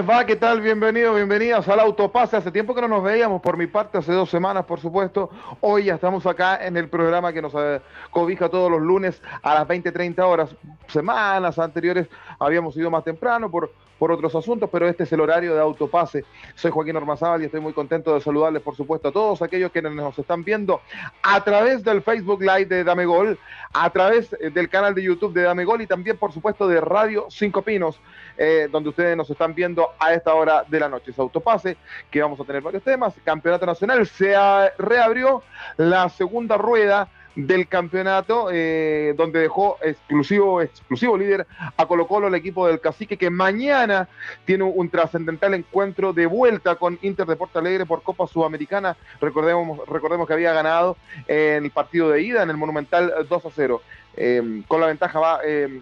¿Cómo les va? ¿Qué tal? Bienvenidos, bienvenidas al Autopase. Hace tiempo que no nos veíamos, por mi parte, hace dos semanas, por supuesto. Hoy ya estamos acá en el programa que nos eh, cobija todos los lunes a las 20, 30 horas. Semanas anteriores habíamos ido más temprano por, por otros asuntos, pero este es el horario de Autopase. Soy Joaquín Ormazábal y estoy muy contento de saludarles, por supuesto, a todos aquellos que nos están viendo a través del Facebook Live de Dame Gol, a través del canal de YouTube de Dame Gol y también, por supuesto, de Radio Cinco Pinos, eh, donde ustedes nos están viendo a esta hora de la noche. Es autopase, que vamos a tener varios temas. Campeonato Nacional se reabrió la segunda rueda del campeonato, eh, donde dejó exclusivo, exclusivo líder a Colo Colo, el equipo del Cacique, que mañana tiene un, trascendental encuentro de vuelta con Inter de Porto Alegre por Copa Sudamericana. Recordemos, recordemos que había ganado en el partido de ida en el Monumental 2 a 0. Eh, con la ventaja va eh,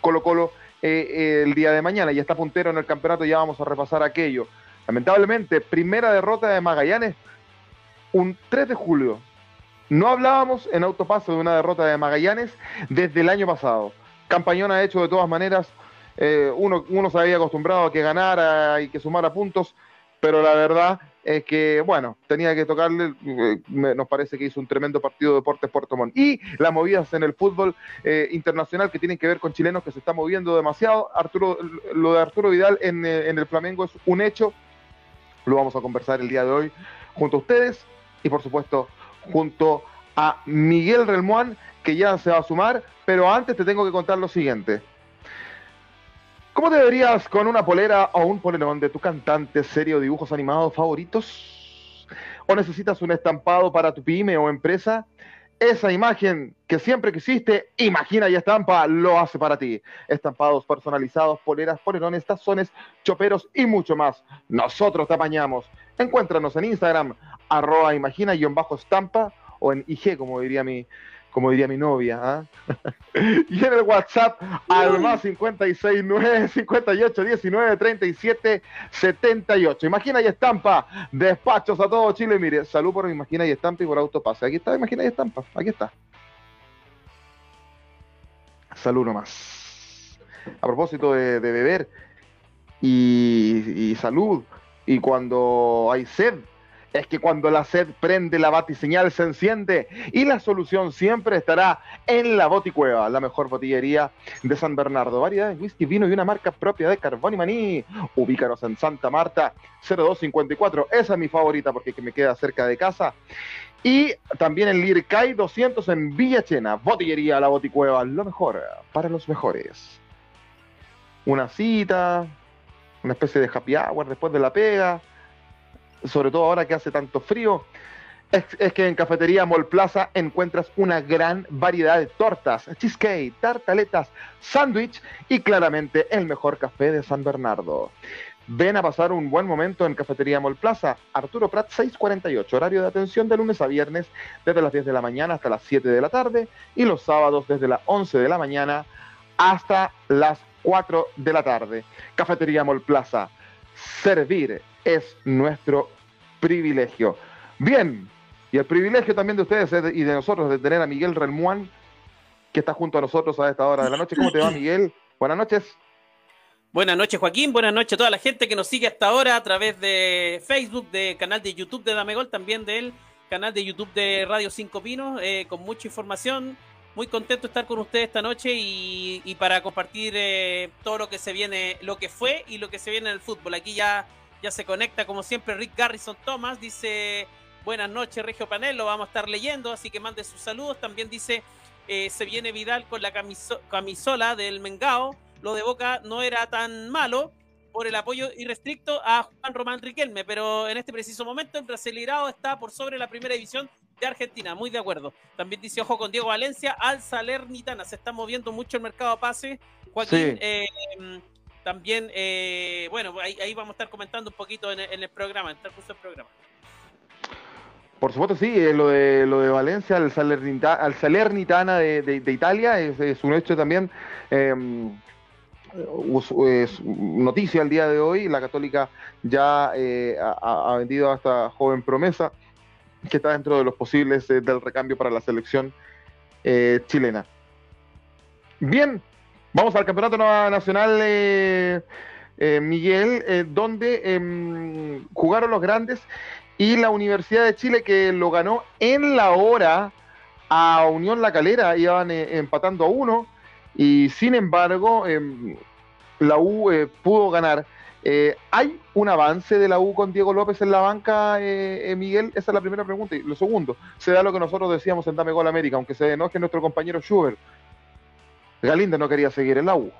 Colo Colo eh, el día de mañana. Ya está puntero en el campeonato, ya vamos a repasar aquello. Lamentablemente, primera derrota de Magallanes, un 3 de julio. No hablábamos en autopaso de una derrota de Magallanes desde el año pasado. Campañón ha hecho de todas maneras, eh, uno, uno se había acostumbrado a que ganara y que sumara puntos, pero la verdad es que, bueno, tenía que tocarle, eh, nos parece que hizo un tremendo partido de Deportes Puerto Montt. Y las movidas en el fútbol eh, internacional que tienen que ver con chilenos que se están moviendo demasiado. Arturo, lo de Arturo Vidal en, en el Flamengo es un hecho, lo vamos a conversar el día de hoy junto a ustedes y por supuesto junto a Miguel Relmuán, que ya se va a sumar, pero antes te tengo que contar lo siguiente. ¿Cómo te verías con una polera o un polerón de tu cantante, serie o dibujos animados favoritos? ¿O necesitas un estampado para tu pyme o empresa? Esa imagen que siempre quisiste, Imagina y Estampa lo hace para ti. Estampados personalizados, poleras, polerones, tazones, choperos y mucho más. Nosotros te apañamos. Encuéntranos en Instagram, arroba imagina-estampa o en IG, como diría mi, como diría mi novia. ¿ah? y en el WhatsApp al más 56 9 58 19 37 78. Imagina y estampa. Despachos a todo Chile. Mire, salud por Imagina y estampa y por autopase. Aquí está Imagina y estampa. Aquí está. Salud nomás. A propósito de, beber y, y salud, y cuando hay sed, es que cuando la sed prende, la batiseñal se enciende y la solución siempre estará en la Boticueva, la mejor botillería de San Bernardo. Variedades de whisky, vino y una marca propia de Carbón y Maní. Ubícanos en Santa Marta 0254. Esa es mi favorita porque me queda cerca de casa. Y también en Lircay 200 en Villa Chena. Botillería La Boticueva, lo mejor para los mejores. Una cita, una especie de happy hour después de la pega sobre todo ahora que hace tanto frío, es, que en Cafetería Mall Plaza encuentras una gran variedad de tortas, cheesecake, tartaletas, sándwich y claramente el mejor café de San Bernardo. Ven a pasar un buen momento en Cafetería Mall Plaza, Arturo Prat 648, horario de atención de lunes a viernes desde las 10 de la mañana hasta las 7 de la tarde y los sábados desde las 11 de la mañana hasta las 4 de la tarde. Cafetería Mall Plaza, servir es nuestro privilegio. Bien, y el privilegio también de ustedes y de nosotros de tener a Miguel Relmuán, que está junto a nosotros a esta hora de la noche. ¿Cómo te va, Miguel? Buenas noches. Buenas noches, Joaquín. Buenas noches a toda la gente que nos sigue hasta ahora a través de Facebook, de canal de YouTube de Damegol, también del canal de YouTube de Radio Cinco Pinos, eh, con mucha información. Muy contento de estar con ustedes esta noche y, para compartir eh, todo lo que se viene, lo que fue y lo que se viene en el fútbol. Aquí ya ya se conecta como siempre Rick Garrison Thomas, dice buenas noches Regio Panel, lo vamos a estar leyendo, así que mande sus saludos. También dice eh, se viene Vidal con la camisola del Mengao, lo de Boca no era tan malo por el apoyo irrestricto a Juan Román Riquelme, pero en este preciso momento el acelerado está por sobre la primera división de Argentina, muy de acuerdo. También dice ojo con Diego Valencia, al Salernitana, se está moviendo mucho el mercado a pase. Joaquín, eh, también, eh, bueno, ahí, vamos a estar comentando un poquito en, el programa, en el curso del programa. Por supuesto, sí, eh, lo de lo de Valencia al, Salernitana de, Italia es, un hecho también. Es noticia el día de hoy, la Católica ya eh, ha, vendido a esta joven promesa que está dentro de los posibles del recambio para la selección chilena. Bien, Vamos al Campeonato Nacional eh, Miguel, donde em, jugaron los grandes y la Universidad de Chile que lo ganó en la hora a Unión La Calera, iban empatando a uno y sin embargo em, la U pudo ganar. Eh, ¿Hay un avance de la U con Diego López en la banca, eh, eh, Miguel? Esa es la primera pregunta. Y lo segundo, se da lo que nosotros decíamos en Dame Gol América, aunque se enoje nuestro compañero Schubert. Galinde no quería seguir en la U.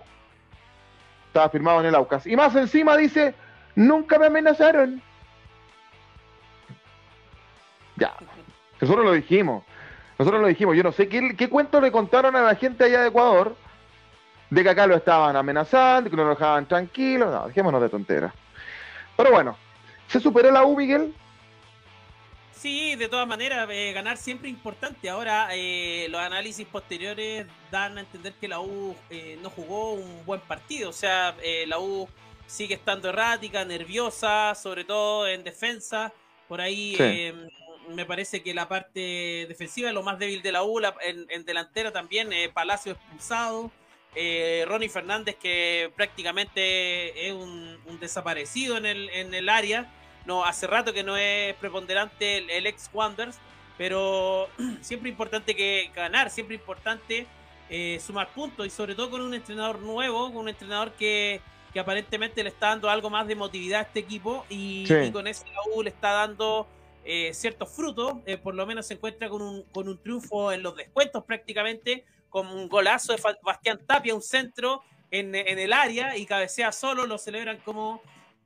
Estaba firmado en el Aucas. Y más encima dice, nunca me amenazaron. Ya. Nosotros lo dijimos. Nosotros lo dijimos. Yo no sé qué, qué cuento le contaron a la gente allá de Ecuador de que acá lo estaban amenazando, que no lo dejaban tranquilo, no, dejémonos de tonteras. Pero bueno, ¿se superó la U, Miguel? Sí, de todas maneras, eh, ganar siempre importante. Ahora, eh, los análisis posteriores dan a entender que la U eh, no jugó un buen partido. O sea, la U sigue estando errática, nerviosa, sobre todo en defensa. Por ahí me parece que la parte defensiva es lo más débil de la U. en, en, delantera también, Palacio expulsado. Eh, Ronnie Fernández, que prácticamente es un, desaparecido en el, en el, área. No, hace rato que no es preponderante el, ex Wonders, pero siempre importante que ganar, siempre importante eh, sumar puntos y sobre todo con un entrenador nuevo, con un entrenador que, aparentemente le está dando algo más de motividad a este equipo y, con ese U le está dando eh, ciertos frutos. por lo menos se encuentra con un, con un triunfo en los descuentos prácticamente con un golazo de Bastián Tapia, un centro en, el área y cabecea solo, lo celebran como,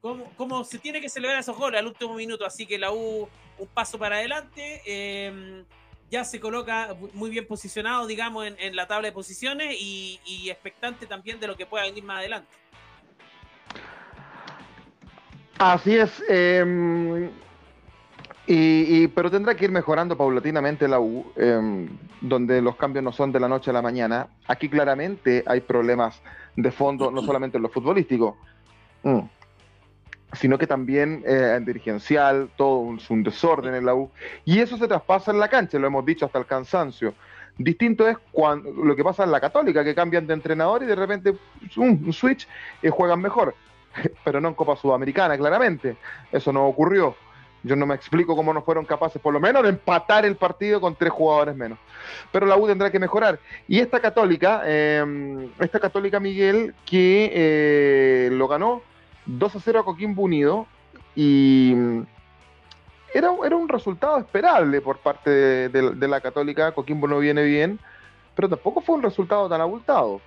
como, como, se tiene que celebrar esos goles al último minuto. Así que la U un paso para adelante. Em, ya se coloca muy bien posicionado, digamos, en, la tabla de posiciones y, expectante también de lo que pueda venir más adelante. Así es. Em, y, pero tendrá que ir mejorando paulatinamente la U, em, donde los cambios no son de la noche a la mañana. Aquí claramente hay problemas de fondo, no solamente en lo futbolístico, mm, sino que también eh, en dirigencial, todo es un desorden en la U. Y eso se traspasa en la cancha, lo hemos dicho hasta el cansancio. Distinto es cuando, lo que pasa en la Católica, que cambian de entrenador y de repente un switch y juegan mejor. Pero no en Copa Sudamericana, claramente. Eso no ocurrió. Yo no me explico cómo no fueron capaces, por lo menos, de empatar el partido con tres jugadores menos. Pero la U tendrá que mejorar. Y esta Católica, em, esta Católica Miguel, que eh, lo ganó 2 a 0 a Coquimbo Unido, y mm, era, era un resultado esperable por parte de, la Católica. Coquimbo no viene bien, pero tampoco fue un resultado tan abultado.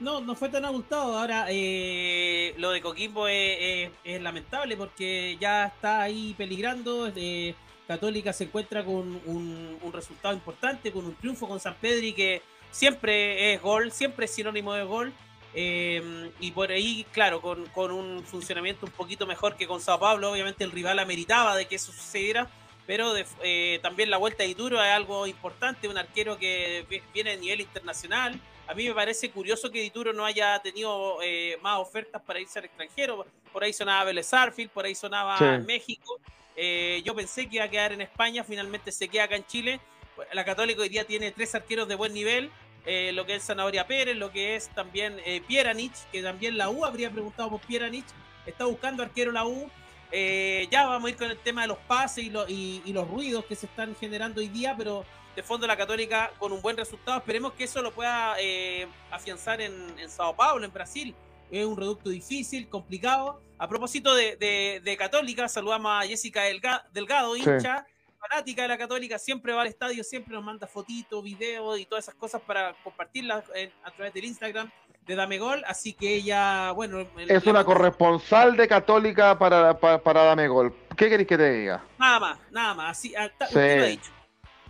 No, no fue tan abultado. Ahora, eh, lo de Coquimbo es, lamentable porque ya está ahí peligrando. Eh, Católica se encuentra con un, resultado importante, con un triunfo con San Pedri que siempre es gol, siempre es sinónimo de gol. Eh, y por ahí, claro, con, con, un funcionamiento un poquito mejor que con Sao Paulo, obviamente el rival ameritaba de que eso sucediera, pero también la vuelta de Duro es algo importante, un arquero que viene a nivel internacional, a mí me parece curioso que Dituro no haya tenido eh, más ofertas para irse al extranjero. Por ahí sonaba Vélez por ahí sonaba México. Eh, yo pensé que iba a quedar en España, finalmente se queda acá en Chile. La Católica hoy día tiene tres arqueros de buen nivel, eh, lo que es Zanahoria Pérez, lo que es también Pieranich, que también la U habría preguntado por Pieranich. Está buscando arquero la U. ya vamos a ir con el tema de los pases y, y los ruidos que se están generando hoy día, pero de fondo la Católica con un buen resultado. Esperemos que eso lo pueda eh, afianzar en, Sao Paulo, en Brasil. Es un reducto difícil, complicado. A propósito de, Católica, saludamos a Jessica Delgado, hincha, fanática de la Católica, siempre va al estadio, siempre nos manda fotitos, videos y todas esas cosas para compartirlas a través del Instagram de Dame Gol, así que ella, bueno... Es una corresponsal de Católica para, para, Dame Gol. ¿Qué queréis que te diga? Nada más, nada más, así, ah, usted lo ha dicho.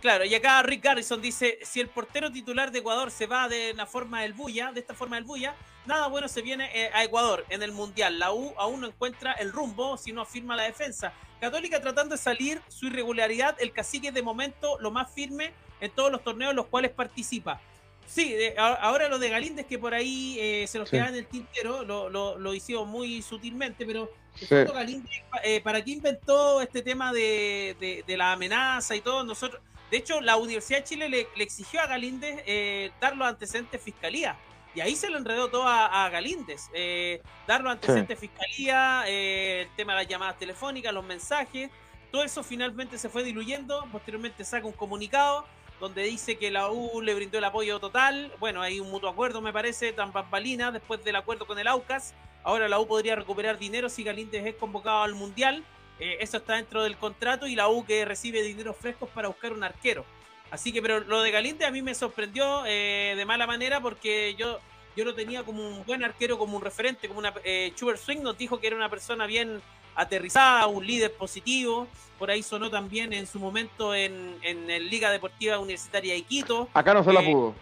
Claro, y acá Rick Garrison dice, si el portero titular de Ecuador se va de la forma del Buya, de esta forma del Buya, nada bueno se viene eh, a Ecuador en el Mundial. La U aún no encuentra el rumbo si no afirma la defensa. Católica tratando de salir su irregularidad, el cacique de momento lo más firme en todos los torneos en los cuales participa. Sí, ahora lo de Galíndez que por ahí eh, se nos queda en el tintero, lo, lo, hicimos muy sutilmente, pero Galíndez, eh, ¿para qué inventó este tema de, de la amenaza y todo? Nosotros de hecho, la Universidad de Chile le, exigió a Galíndez eh, dar los antecedentes de fiscalía. Y ahí se lo enredó todo a, Galíndez. Eh, dar los antecedentes de fiscalía, eh, el tema de las llamadas telefónicas, los mensajes, todo eso finalmente se fue diluyendo. Posteriormente saca un comunicado donde dice que la U le brindó el apoyo total. Bueno, hay un mutuo acuerdo, me parece, tan bambalina después del acuerdo con el AUCAS. Ahora la U podría recuperar dinero si Galíndez es convocado al Mundial. Eh, eso está dentro del contrato y la U que recibe dinero frescos para buscar un arquero. Así que, pero lo de Galíndez a mí me sorprendió eh, de mala manera porque yo, yo lo tenía como un buen arquero, como un referente, como una... Eh, Swing nos dijo que era una persona bien aterrizada, un líder positivo. Por ahí sonó también en su momento en, en el Liga Deportiva Universitaria de Quito. Acá no se la eh, pudo.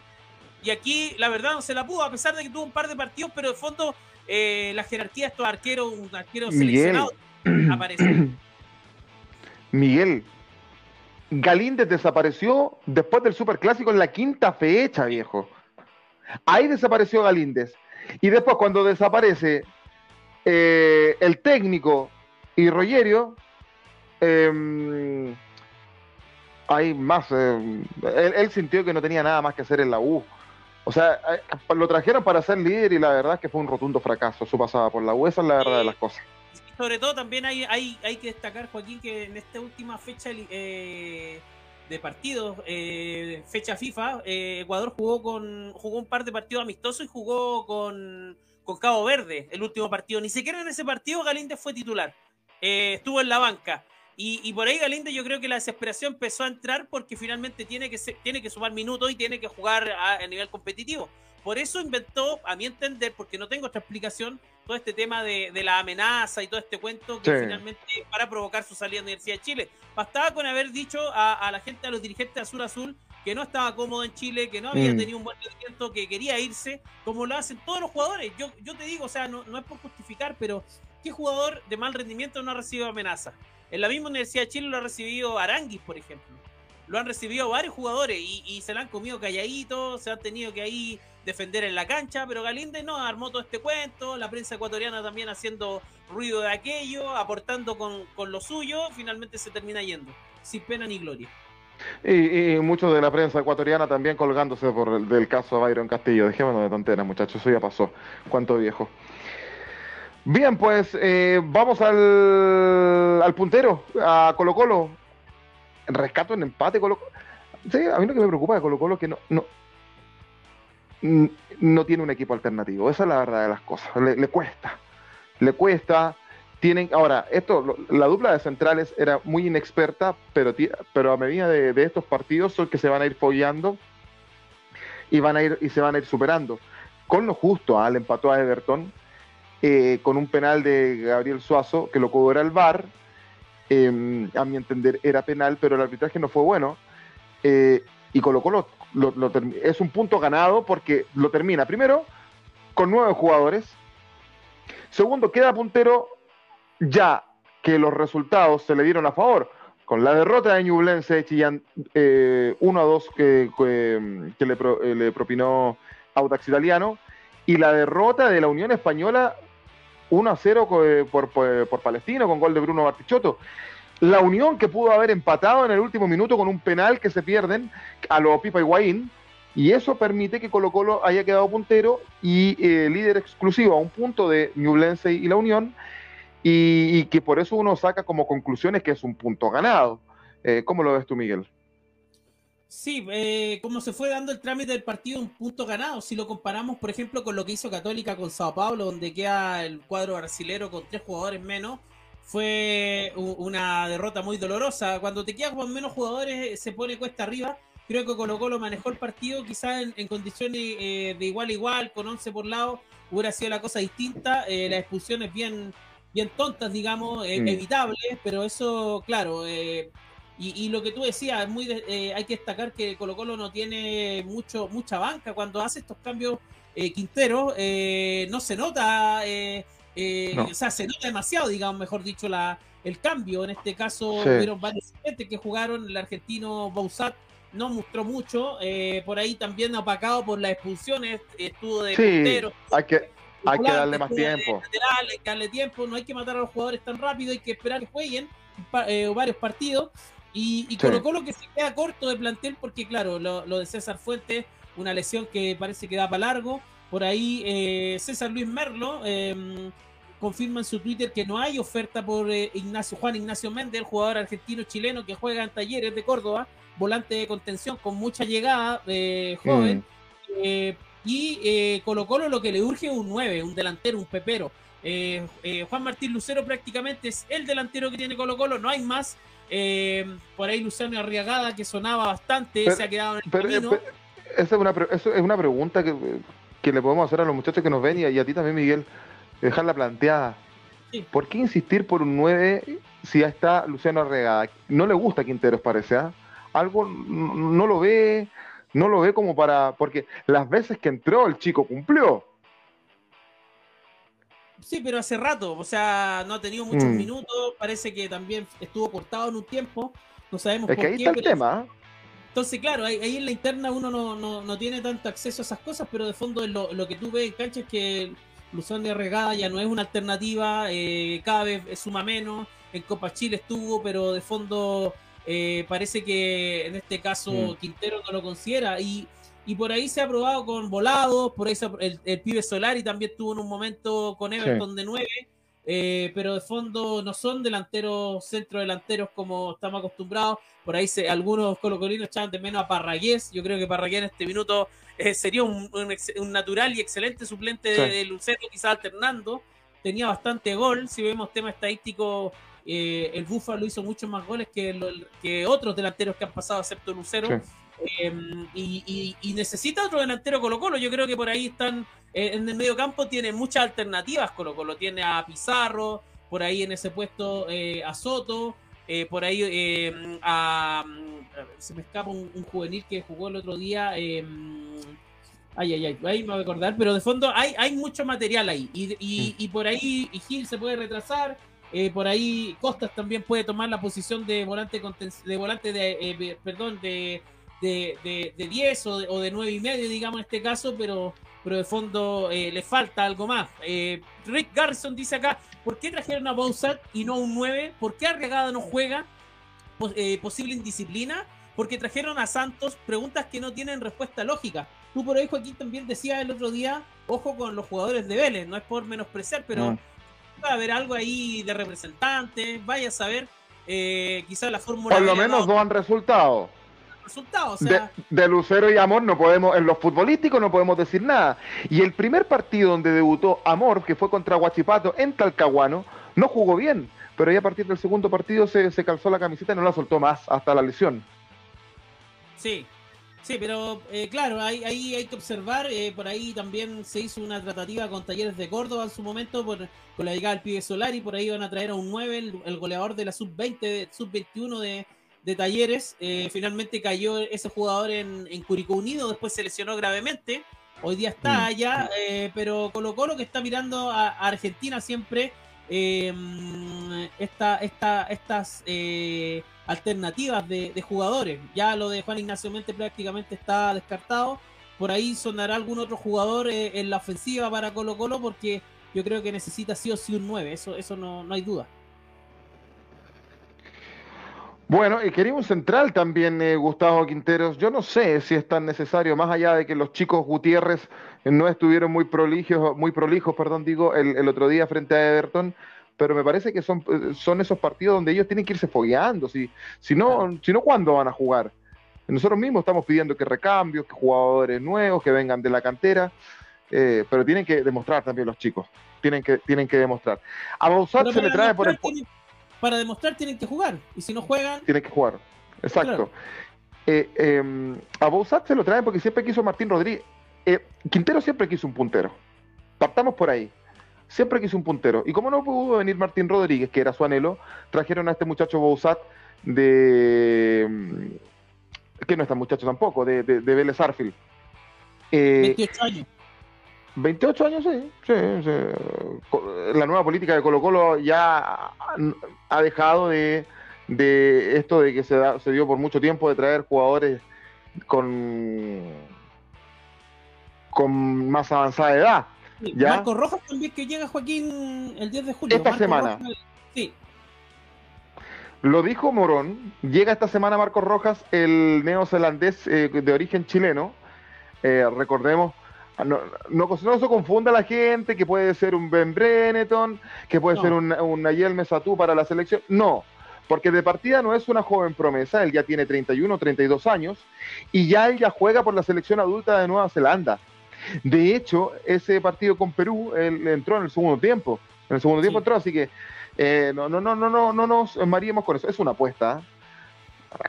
Y aquí, la verdad, no se la pudo, a pesar de que tuvo un par de partidos, pero de fondo eh, la jerarquía de estos arqueros, un arquero seleccionado, aparece. Miguel, Galíndez desapareció después del Superclásico en la quinta fecha, viejo. Ahí desapareció Galíndez. Y después, cuando desaparece eh, el técnico y Rogerio, em, hay más. Em, él, sintió que no tenía nada más que hacer en la U. O sea, eh, lo trajeron para ser líder y la verdad es que fue un rotundo fracaso su pasada por la U. Esa es la verdad de las cosas. Sobre todo también hay, hay, hay que destacar, Joaquín, que en esta última fecha eh, de partidos, eh, fecha FIFA, Ecuador jugó con jugó un par de partidos amistosos y jugó con, con Cabo Verde el último partido. Ni siquiera en ese partido Galíndez fue titular. estuvo en la banca. Y, por ahí Galíndez yo creo que la desesperación empezó a entrar porque finalmente tiene que, tiene que sumar minutos y tiene que jugar a, nivel competitivo. Por eso inventó, a mi entender, porque no tengo otra explicación, todo este tema de, la amenaza y todo este cuento que finalmente para provocar su salida de la Universidad de Chile. Bastaba con haber dicho a, la gente, a los dirigentes de Azul Azul, que no estaba cómodo en Chile, que no había mm. tenido un buen rendimiento, que quería irse, como lo hacen todos los jugadores. Yo, yo te digo, o sea, no, no es por justificar, pero ¿qué jugador de mal rendimiento no ha recibido amenaza? En la misma Universidad de Chile lo ha recibido Aranguis, por ejemplo. Lo han recibido varios jugadores y, se la han comido calladitos, se han tenido que ahí defender en la cancha, pero Galíndez no, armó todo este cuento, la prensa ecuatoriana también haciendo ruido de aquello, aportando con, lo suyo, finalmente se termina yendo, sin pena ni gloria. Y, muchos de la prensa ecuatoriana también colgándose por el del caso Byron Castillo. Dejémonos de tonteras, muchachos, eso ya pasó. ¿Cuánto viejo? Bien, pues eh, vamos al, al, puntero, a Colo Colo. Rescato en empate Colo Colo. Sí, a mí lo que me preocupa de Colo Colo es que no, no tiene un equipo alternativo. Esa es la verdad de las cosas. Le, cuesta. Le cuesta. Tienen, ahora, esto, la dupla de centrales era muy inexperta, pero, pero a medida de, estos partidos son que se van a ir follando y van a ir y se van a ir superando. Con lo justo, al empató a Everton eh, con un penal de Gabriel Suazo que lo cobra el VAR. Em, a mi entender era penal, pero el arbitraje no fue bueno. Eh, y colocó lo, es un punto ganado porque lo termina primero con nueve jugadores. Segundo, queda puntero ya que los resultados se le dieron a favor. Con la derrota de Ñublense de Chillán 1 eh, a 2 que, que, le, le propinó Autax Italiano y la derrota de la Unión Española 1 a 0 eh, por, Palestino con gol de Bruno Bartichotto. La Unión que pudo haber empatado en el último minuto con un penal que se pierden a lo Pipa Higuaín. Y eso permite que Colo Colo haya quedado puntero y eh, líder exclusivo a un punto de Newblense y la Unión. Y, que por eso uno saca como conclusiones que es un punto ganado. Eh, ¿Cómo lo ves tú, Miguel? Sí, eh, como se fue dando el trámite del partido, un punto ganado. Si lo comparamos, por ejemplo, con lo que hizo Católica con Sao Paulo, donde queda el cuadro brasilero con tres jugadores menos, fue una derrota muy dolorosa. Cuando te quedas con menos jugadores, se pone cuesta arriba. Creo que Colo Colo manejó el partido quizás en, condiciones eh, de igual a igual, con 11 por lado, hubiera sido la cosa distinta. Eh, las expulsiones bien, bien tontas, digamos, mm. evitables, pero eso, claro, eh, y, lo que tú decías, muy eh, hay que destacar que Colo Colo no tiene mucho mucha banca. Cuando hace estos cambios eh, Quintero, eh, no se nota, o sea, se nota demasiado, digamos, mejor dicho, la, el cambio. En este caso, hubieron varios gente que jugaron, el argentino Bausat no mostró mucho, por ahí también apacado por las expulsiones, estuvo de Quintero. Hay que, hay que darle más tiempo. hay que darle tiempo, no hay que matar a los jugadores tan rápido, hay que esperar que jueguen varios partidos. Y, y Colo Colo que se queda corto de plantel porque, claro, lo, de César Fuentes, una lesión que parece que da para largo. Por ahí César Luis Merlo em, confirma en su Twitter que no hay oferta por Ignacio Juan Ignacio Méndez, el jugador argentino-chileno que juega en Talleres de Córdoba, volante de contención con mucha llegada, joven. Mm. y Colo Colo lo que le urge es un 9, un delantero, un pepero. Eh, eh, Juan Martín Lucero prácticamente es el delantero que tiene Colo Colo, no hay más. Eh, por ahí Luciano Arriagada, que sonaba bastante, se ha quedado en el camino. esa es una, es una pregunta que, le podemos hacer a los muchachos que nos ven y a, ti también, Miguel, dejarla planteada. ¿Por qué insistir por un 9 si ya está Luciano Arriagada? No le gusta Quinteros, parece, ¿ah? Algo no lo ve, no lo ve como para... Porque las veces que entró el chico cumplió Sí, pero hace rato, o sea, no ha tenido muchos mm. minutos, parece que también estuvo cortado en un tiempo, no sabemos es que ahí Está el tema. Entonces, claro, ahí, en la interna uno no, tiene tanto acceso a esas cosas, pero de fondo lo, lo que tú ves en cancha es que Luzón de Regada ya no es una alternativa, eh, cada vez suma menos, en Copa Chile estuvo, pero de fondo eh, parece que en este caso mm. Quintero no lo considera. Y y por ahí se ha probado con volados, por ahí el, el, pibe Solari también tuvo en un momento con Everton de 9, eh, pero de fondo no son delanteros, centro delanteros como estamos acostumbrados. Por ahí se, algunos colocolinos echaban de menos a Parragués. Yo creo que Parragués en este minuto eh, sería un, natural y excelente suplente de, Lucero, quizás alternando. Tenía bastante gol. Si vemos tema estadístico, eh, el Búfalo hizo muchos más goles que, que otros delanteros que han pasado, excepto Lucero. Em, y, necesita otro delantero Colo Colo. Yo creo que por ahí están, en el medio campo tiene muchas alternativas Colo Colo. Tiene a Pizarro, por ahí en ese puesto eh, a Soto, eh, por ahí em, a, se me escapa un, juvenil que jugó el otro día. Em, ay, ay, ay, ahí me voy a acordar, pero de fondo hay, hay mucho material ahí. Y, y por ahí y Gil se puede retrasar. por ahí Costas también puede tomar la posición de volante de volante de perdón de de, de, 10 o de, o de 9 y medio, digamos en este caso, pero, pero de fondo eh, le falta algo más. Eh, Rick Garrison dice acá, ¿por qué trajeron a Bowsat y no un 9? ¿Por qué Arriagada no juega? Eh, posible indisciplina. Porque trajeron a Santos preguntas que no tienen respuesta lógica. Tú por ahí, Joaquín, también decías el otro día, ojo con los jugadores de Vélez, no es por menospreciar, pero va a haber algo ahí de representantes, vaya a saber, quizás la fórmula... Por lo menos no han resultado resultados. de, Lucero y Amor no podemos, en los futbolísticos no podemos decir nada. Y el primer partido donde debutó Amor, que fue contra Huachipato en Talcahuano, no jugó bien, pero ya a partir del segundo partido se, calzó la camiseta y no la soltó más hasta la lesión. Sí, Sí, pero eh, claro, ahí, ahí, hay que observar, eh, por ahí también se hizo una tratativa con Talleres de Córdoba en su momento por, con la llegada del pibe Solari, por ahí van a traer a un 9, el, el goleador de la sub-20, sub-21 de, de Talleres. Eh, finalmente cayó ese jugador en, en, Curicó Unido, después se lesionó gravemente. Hoy día está mm. allá, eh, pero Colo Colo que está mirando a, Argentina siempre eh, esta, estas alternativas de, jugadores. Ya lo de Juan Ignacio Mente prácticamente está descartado. Por ahí sonará algún otro jugador en la ofensiva para Colo Colo porque yo creo que necesita sí o sí un 9, eso, eso no, no hay duda. Bueno, y queríamos central también, eh, Gustavo Quinteros. Yo no sé si es tan necesario, más allá de que los chicos Gutiérrez no estuvieron muy prolijos, muy prolijos, perdón, digo, el, otro día frente a Everton, pero me parece que son, eh, son esos partidos donde ellos tienen que irse fogueando. Si, si, no, si no, ¿cuándo van a jugar? Nosotros mismos estamos pidiendo que recambios, que jugadores nuevos, que vengan de la cantera, eh, pero tienen que demostrar también los chicos. Tienen que, tienen que demostrar. A Bausat se le trae por el para demostrar tienen que jugar. Y si no juegan. Tienen que jugar. Exacto. Eh, em, a Bouzat se lo traen porque siempre quiso Martín Rodríguez. Eh, Quintero siempre quiso un puntero. Partamos por ahí. Siempre quiso un puntero. Y como no pudo venir Martín Rodríguez, que era su anhelo, trajeron a este muchacho Bouzat de. Em, que no es tan muchacho tampoco, de, de, de Vélez Arfield. 28 eh, años. 28 años, sí, sí, La nueva política de Colo Colo ya ha dejado de, esto de que se, se dio por mucho tiempo de traer jugadores con, con más avanzada edad. ¿ya? Marco Rojas también que llega Joaquín el 10 de julio. Esta semana. sí. Lo dijo Morón, llega esta semana Marcos Rojas, el neozelandés eh, de origen chileno. Eh, recordemos Ah, no, no, se confunda la gente que puede ser un Ben Brenneton, que puede ser un, un Mesatú para la selección. No, porque de partida no es una joven promesa, él ya tiene 31, 32 años y ya él ya juega por la selección adulta de Nueva Zelanda. De hecho, ese partido con Perú, él entró en el segundo tiempo. En el segundo tiempo entró, así que eh, no, no, no, no, no, no nos maríamos con eso. Es una apuesta.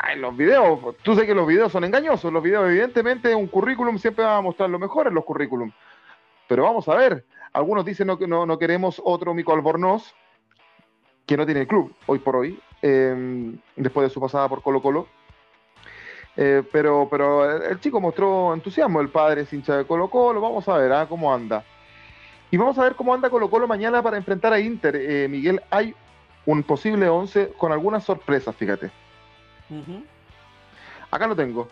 Ay, los videos, tú sabes que los videos son engañosos. Los videos, evidentemente, un currículum siempre va a mostrar lo mejor en los currículum. Pero vamos a ver. Algunos dicen no, no, queremos otro Mico Albornoz, que no tiene el club hoy por hoy, em, después de su pasada por Colo Colo. Eh, pero, pero el chico mostró entusiasmo, el padre es hincha de Colo Colo, vamos a ver ¿ah? cómo anda. Y vamos a ver cómo anda Colo Colo mañana para enfrentar a Inter. Eh, Miguel, hay un posible 11 con algunas sorpresas, fíjate. Acá lo tengo.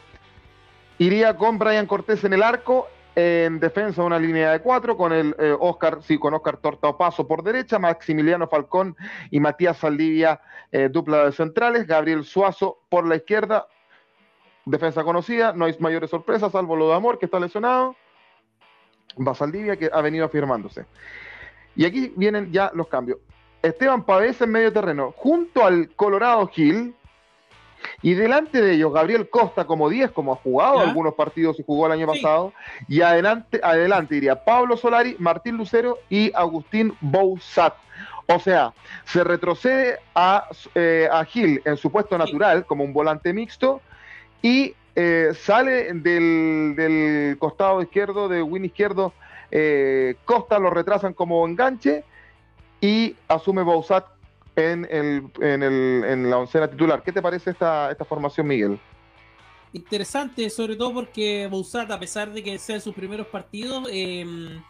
Iría con Brian Cortés en el arco, en defensa una línea de cuatro, con el eh, Oscar, sí, con Oscar Torta Paso por derecha, Maximiliano Falcón y Matías Saldivia, dupla de centrales, Gabriel Suazo por la izquierda, Defensa conocida, no hay mayores sorpresas, salvo lo de Amor, que está lesionado. Basaldivia, que ha venido afirmándose. Y aquí vienen ya los cambios. Esteban Pavés en medio terreno, junto al Colorado Gil, y delante de ellos, Gabriel Costa como 10, como ha jugado algunos partidos y jugó el año pasado. Y adelante, adelante iría Pablo Solari, Martín Lucero y Agustín Bousat. O sea, se retrocede a, eh, a Gil en su puesto natural como un volante mixto y eh, sale del, costado izquierdo, de win izquierdo, eh, Costa lo retrasan como enganche y asume Bausat en, el, en, el, en la oncena titular. ¿Qué te parece esta, esta formación, Miguel? Interesante, sobre todo porque Bausat, a pesar de que sea sus primeros partidos, em,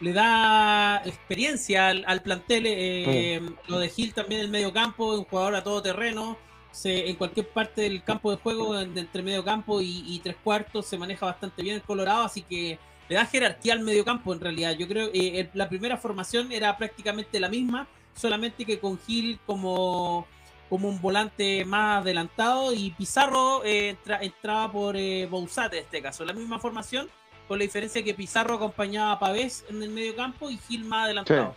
le da experiencia al, plantel. Em, lo de Gil también en el medio campo, un jugador a todo terreno en cualquier parte del campo de juego, entre medio campo y, tres cuartos, se maneja bastante bien el Colorado, así que le da jerarquía al medio campo en realidad. Yo creo que eh, la primera formación era prácticamente la misma, solamente que con Gil como, como un volante más adelantado y Pizarro eh, entraba por eh, Bouzate en este caso. La misma formación, con la diferencia que Pizarro acompañaba a Pavés en el medio campo y Gil más adelantado.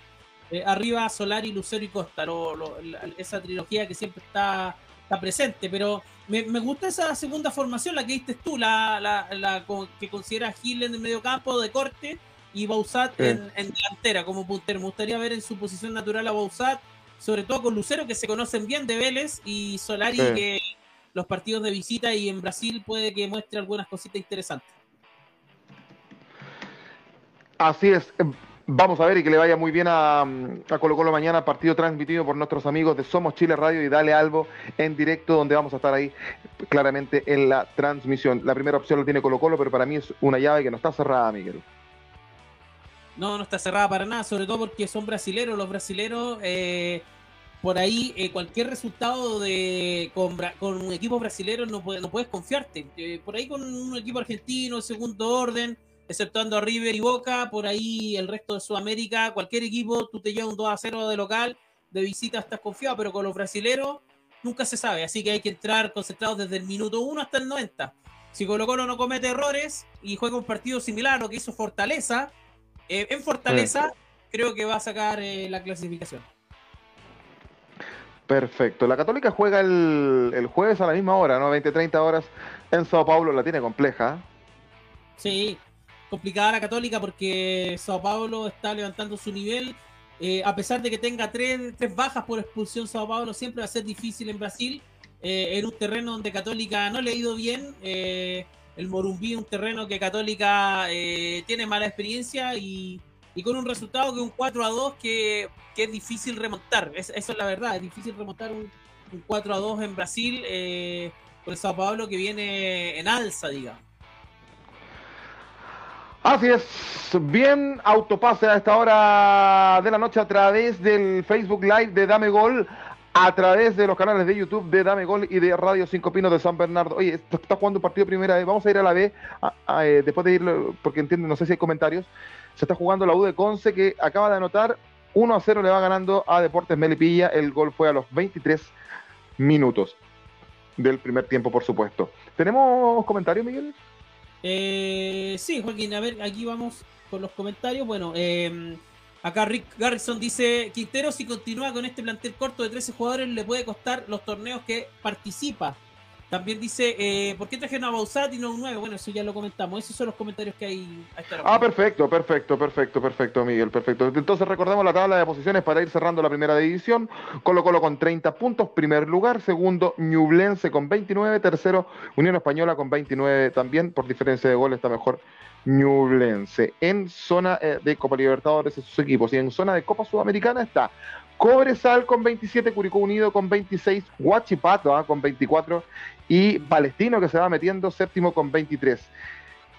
Eh, arriba Solari, Lucero y Costa, esa trilogía que siempre está presente, pero me, gusta esa segunda formación, la que diste tú, la, la, que considera Gil en el medio campo de corte y Bausat en, delantera como puntero. Me gustaría ver en su posición natural a Bausat, sobre todo con Lucero, que se conocen bien de Vélez, y Solari, que los partidos de visita y en Brasil puede que muestre algunas cositas interesantes. Así es. Vamos a ver y que le vaya muy bien a, a Colo Colo mañana, partido transmitido por nuestros amigos de Somos Chile Radio y Dale Albo en directo, donde vamos a estar ahí claramente en la transmisión. La primera opción lo tiene Colo Colo, pero para mí es una llave que no está cerrada, Miguel. No, no está cerrada para nada, sobre todo porque son brasileros. Los brasileros, eh, por ahí, eh, cualquier resultado de con, con un equipo brasilero no, no puedes confiarte. Eh, por ahí con un equipo argentino, segundo orden exceptuando a River y Boca, por ahí el resto de Sudamérica, cualquier equipo, tú te llevas un 2 a 0 de local, de visita estás confiado, pero con los brasileros nunca se sabe, así que hay que entrar concentrados desde el minuto 1 hasta el 90. Si Colo Colo no comete errores y juega un partido similar a lo que hizo Fortaleza, eh, en Fortaleza creo que va a sacar eh, la clasificación. Perfecto. La Católica juega el, el jueves a la misma hora, ¿no? 20-30 horas en Sao Paulo, la tiene compleja. Sí, complicada la Católica porque Sao Paulo está levantando su nivel. Eh, a pesar de que tenga tres, tres, bajas por expulsión, Sao Paulo siempre va a ser difícil en Brasil. Eh, en un terreno donde Católica no le ha ido bien. Eh, el Morumbí, un terreno que Católica tiene mala experiencia y, con un resultado que un 4 a 2 que, es difícil remontar. eso es la verdad, es difícil remontar un, 4 a 2 en Brasil con el Sao Paulo que viene en alza, digamos. Así es, bien autopase a esta hora de la noche a través del Facebook Live de Dame Gol, a través de los canales de YouTube de Dame Gol y de Radio Cinco Pinos de San Bernardo. Oye, está jugando un partido primera vez, vamos a ir a la B, eh, después de ir, porque entienden, no sé si hay comentarios, se está jugando la U de Conce que acaba de anotar 1 a 0 le va ganando a Deportes Melipilla, el gol fue a los 23 minutos del primer tiempo, por supuesto. ¿Tenemos comentarios, Miguel? Eh, sí, Joaquín, a ver, aquí vamos con los comentarios. Bueno, eh, acá Rick Garrison dice, Quintero si continúa con este plantel corto de 13 jugadores le puede costar los torneos que participa. También dice, eh, ¿por qué trajeron a Bausat y no un 9? Bueno, eso ya lo comentamos. Esos son los comentarios que hay. ah, perfecto, perfecto, perfecto, perfecto, Miguel, perfecto. Entonces recordemos la tabla de posiciones para ir cerrando la primera división. Colo Colo con 30 puntos, primer lugar. Segundo, Ñublense con 29. Tercero, Unión Española con 29 también. Por diferencia de goles está mejor Ñublense. En zona eh, de Copa Libertadores sus equipos y en zona de Copa Sudamericana está Cobresal con 27, Curicó Unido con 26, Huachipato ah, con 24 y Palestino que se va metiendo séptimo con 23.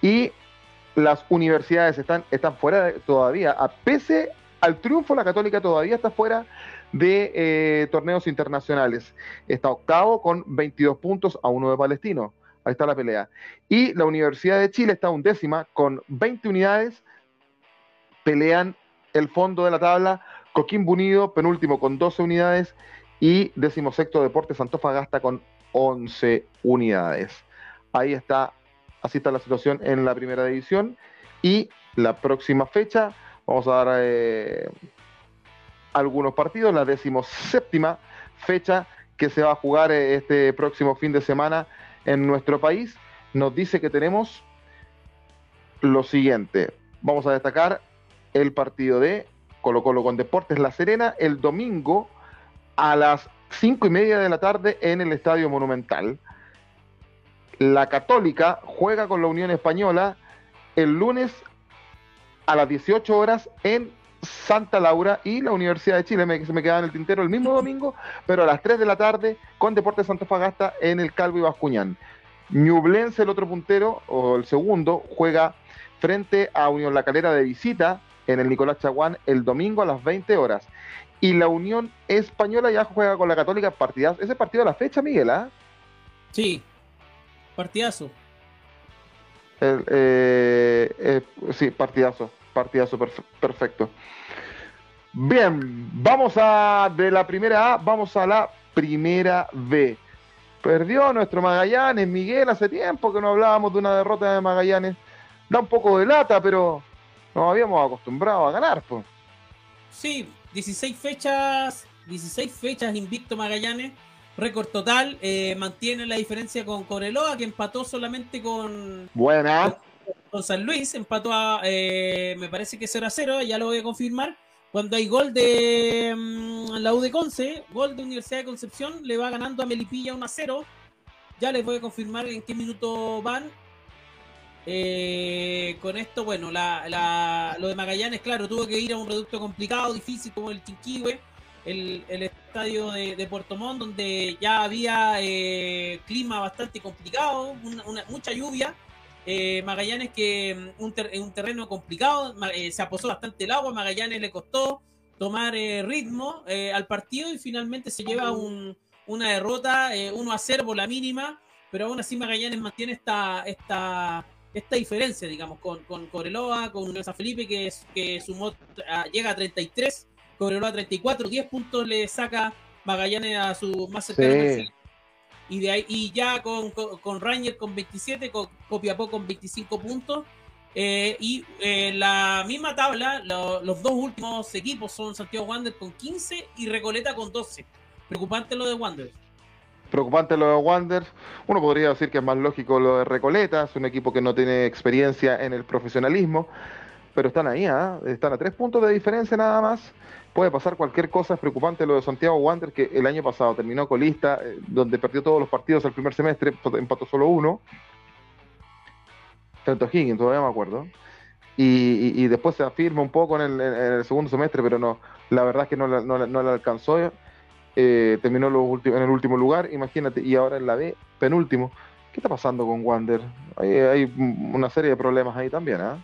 Y las universidades están, están fuera todavía, a pese al triunfo, la Católica todavía está fuera de eh, torneos internacionales. Está octavo con 22 puntos a uno de Palestino. Ahí está la pelea. Y la Universidad de Chile está undécima con 20 unidades. Pelean el fondo de la tabla. Coquimbo Unido, penúltimo con 12 unidades. Y decimosexto Deportes Antofagasta con 11 unidades. Ahí está, así está la situación en la primera división. Y la próxima fecha, vamos a dar eh, algunos partidos, la decimoséptima fecha que se va a jugar eh, este próximo fin de semana en nuestro país, nos dice que tenemos lo siguiente. Vamos a destacar el partido de Colo Colo con Deportes La Serena el domingo a las cinco y media de la tarde en el Estadio Monumental. La Católica juega con la Unión Española el lunes a las 18 horas en Santa Laura y la Universidad de Chile, me, se me queda en el tintero el mismo domingo, pero a las 3 de la tarde con Deportes Santa Fagasta en el Calvo y Bascuñán. Ñublense, el otro puntero, o el segundo, juega frente a Unión La Calera de visita en el Nicolás Chaguán el domingo a las 20 horas. Y la Unión Española ya juega con la Católica partidazo. Ese partido de la fecha, Miguel, ¿ah? Sí, partidazo. Eh, eh, sí, partidazo, partidazo, perfecto. Bien, vamos a de la primera A, vamos a la primera B. Perdió nuestro Magallanes, Miguel, hace tiempo que no hablábamos de una derrota de Magallanes. Da un poco de lata, pero nos habíamos acostumbrado a ganar, pues. Sí, 16 fechas, 16 fechas invicto Magallanes, récord total, eh, mantiene la diferencia con Coreloa, que empató solamente con... Buena. Con, San Luis, empató a, eh, me parece que 0 a 0, ya lo voy a confirmar. Cuando hay gol de mm, la U de Conce, gol de Universidad de Concepción, le va ganando a Melipilla 1 a 0. Ya les voy a confirmar en qué minuto van. Eh, con esto, bueno, la, lo de Magallanes, claro, tuvo que ir a un reducto complicado, difícil como el Chinquihue, el, estadio de, Puerto Montt, donde ya había eh, clima bastante complicado, mucha lluvia. Eh, Magallanes que mm, un, un terreno complicado, se aposó bastante el agua, Magallanes le costó tomar ritmo al partido y finalmente se lleva una derrota 1 a 0 por la mínima, pero aún así Magallanes mantiene esta, esta esta diferencia, digamos, con, con Cobreloa, con San Felipe, que, es, que sumó, llega a 33, Cobreloa a 34, 10 puntos le saca Magallanes a su más cercano. Y, de ahí, y ya con, con, Ranger con 27, con Copiapó con 25 puntos. Eh, y eh, la misma tabla, los dos últimos equipos son Santiago Wander con 15 y Recoleta con 12. Preocupante lo de Wander. Preocupante lo de Wanderers. Uno podría decir que es más lógico lo de Recoleta, es un equipo que no tiene experiencia en el profesionalismo, pero están ahí, ¿ah? están a tres puntos de diferencia nada más. Puede pasar cualquier cosa, es preocupante lo de Santiago Wanderers, que el año pasado terminó colista, eh, donde perdió todos los partidos el primer semestre, empató solo uno. Tanto Higgins, todavía me acuerdo. Y, después se afirma un poco en el, segundo semestre, pero no, la verdad es que no, la alcanzó eh, terminó en el último lugar, imagínate, y ahora en la B, penúltimo. ¿Qué está pasando con Wander? Hay, una serie de problemas ahí también, ¿ah?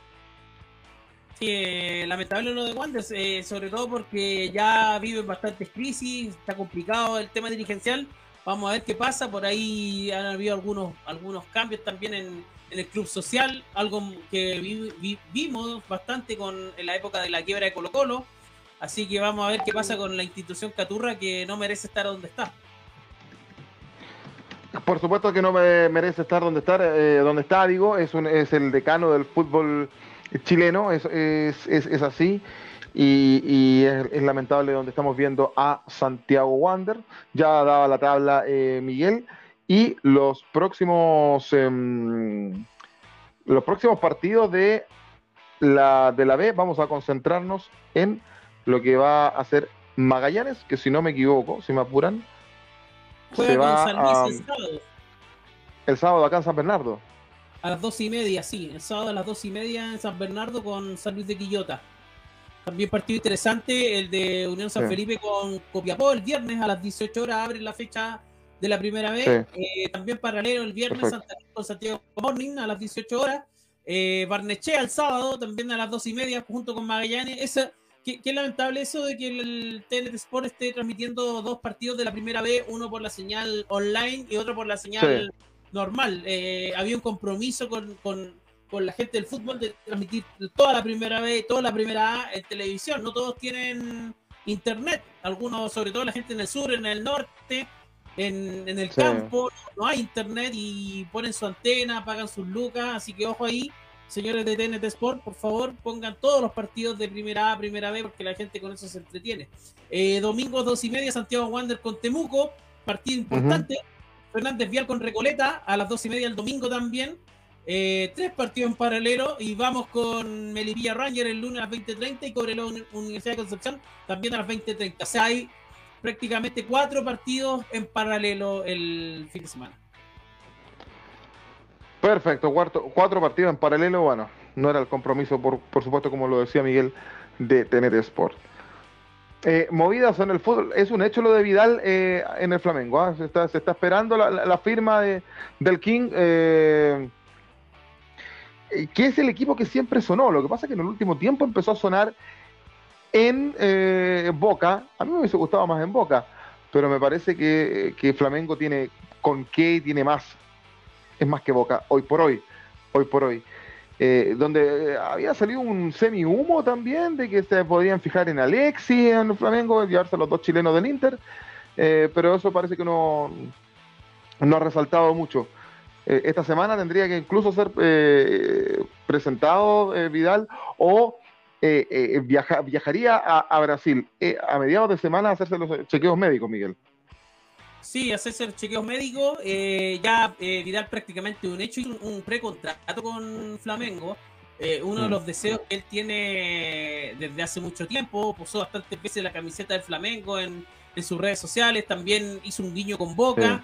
Eh, lamentable lo de Wander, eh, sobre todo porque ya vive bastantes crisis, está complicado el tema dirigencial. Vamos a ver qué pasa. Por ahí han habido algunos, algunos cambios también en, el club social, algo que vimos bastante con en la época de la quiebra de Colo Colo Así que vamos a ver qué pasa con la institución Caturra que no merece estar donde está. Por supuesto que no merece estar donde está, eh, donde está, digo, es, un, es el decano del fútbol chileno, es, es, es, así. Y, es, lamentable donde estamos viendo a Santiago Wander. Ya daba la tabla eh, Miguel. Y los próximos, em, los próximos partidos de la, de la B, vamos a concentrarnos en lo que va a hacer Magallanes, que si no me equivoco, si me apuran, se va el sábado. El sábado acá en San Bernardo. A las dos y media, sí. El sábado a las dos y media en San Bernardo con San Luis de Quillota. También partido interesante el de Unión San Felipe con Copiapó. El viernes a las 18 horas abre la fecha de la primera vez. Eh, también paralelo el viernes Santa, con Santiago Morning a las 18 horas. Eh, Barnechea el sábado también a las dos y media junto con Magallanes. Esa, qué, lamentable eso de que el TNT Sport esté transmitiendo dos partidos de la primera vez, uno por la señal online y otro por la señal normal. Eh, había un compromiso con, con, con, la gente del fútbol de transmitir toda la primera vez, toda la primera A en televisión. No todos tienen internet, algunos, sobre todo la gente en el sur, en el norte, en, en el campo, no hay internet y ponen su antena, pagan sus lucas, así que ojo ahí. Señores de TNT Sport, por favor, pongan todos los partidos de primera A, primera B, porque la gente con eso se entretiene. Eh, domingo dos y media, Santiago Wander con Temuco, partido importante. Fernández Vial con Recoleta a las dos y media el domingo también. Eh, tres partidos en paralelo y vamos con Melipilla Ranger el lunes a las 20.30 y Cobreloa Universidad de Concepción también a las 20.30. O sea, hay prácticamente cuatro partidos en paralelo el fin de semana. Perfecto, cuatro, cuatro partidos en paralelo, bueno, no era el compromiso, por, por supuesto, como lo decía Miguel, de tener Sport. Eh, movidas en el fútbol. Es un hecho lo de Vidal eh, en el Flamengo. ¿ah? Se, está, esperando la, firma de, del King, eh, que es el equipo que siempre sonó. Lo que pasa es que en el último tiempo empezó a sonar en Boca. A mí me hubiese gustado más en Boca, pero me parece que, que Flamengo tiene con qué tiene más. Es más que Boca, hoy por hoy. Hoy por hoy. Eh, donde había salido un semi-humo también de que se podían fijar en Alexi en Flamengo, llevarse a los dos chilenos del Inter, eh, pero eso parece que no, no ha resaltado mucho. Eh, esta semana tendría que incluso ser presentado Vidal o viajaría a, a Brasil a mediados de semana a hacerse los chequeos médicos, Miguel. Sí, hacerse el chequeo médico. Eh, ya eh, Vidal prácticamente un hecho un, un precontrato con Flamengo. Eh, uno de mm. los deseos que él tiene desde hace mucho tiempo. Puso bastantes veces la camiseta del Flamengo en, sus redes sociales. También hizo un guiño con Boca.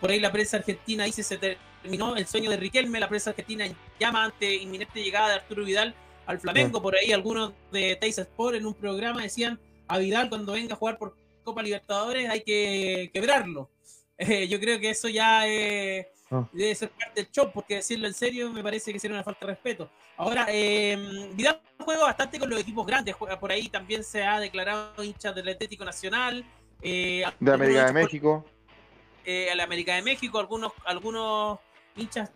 por ahí la prensa argentina dice se terminó el sueño de Riquelme. La prensa argentina llama ante inminente llegada de Arturo Vidal al Flamengo. Por ahí algunos de Teis Sport en un programa decían a Vidal cuando venga a jugar por Copa Libertadores hay que quebrarlo. Eh, yo creo que eso ya ah. debe ser parte del show, porque decirlo en serio me parece que sería una falta de respeto. Ahora, eh, Vidal juega bastante con los equipos grandes, juega por ahí también se ha declarado hincha del Atlético Nacional. Eh, de América de México. Eh, a la América de México, algunos, algunos hinchas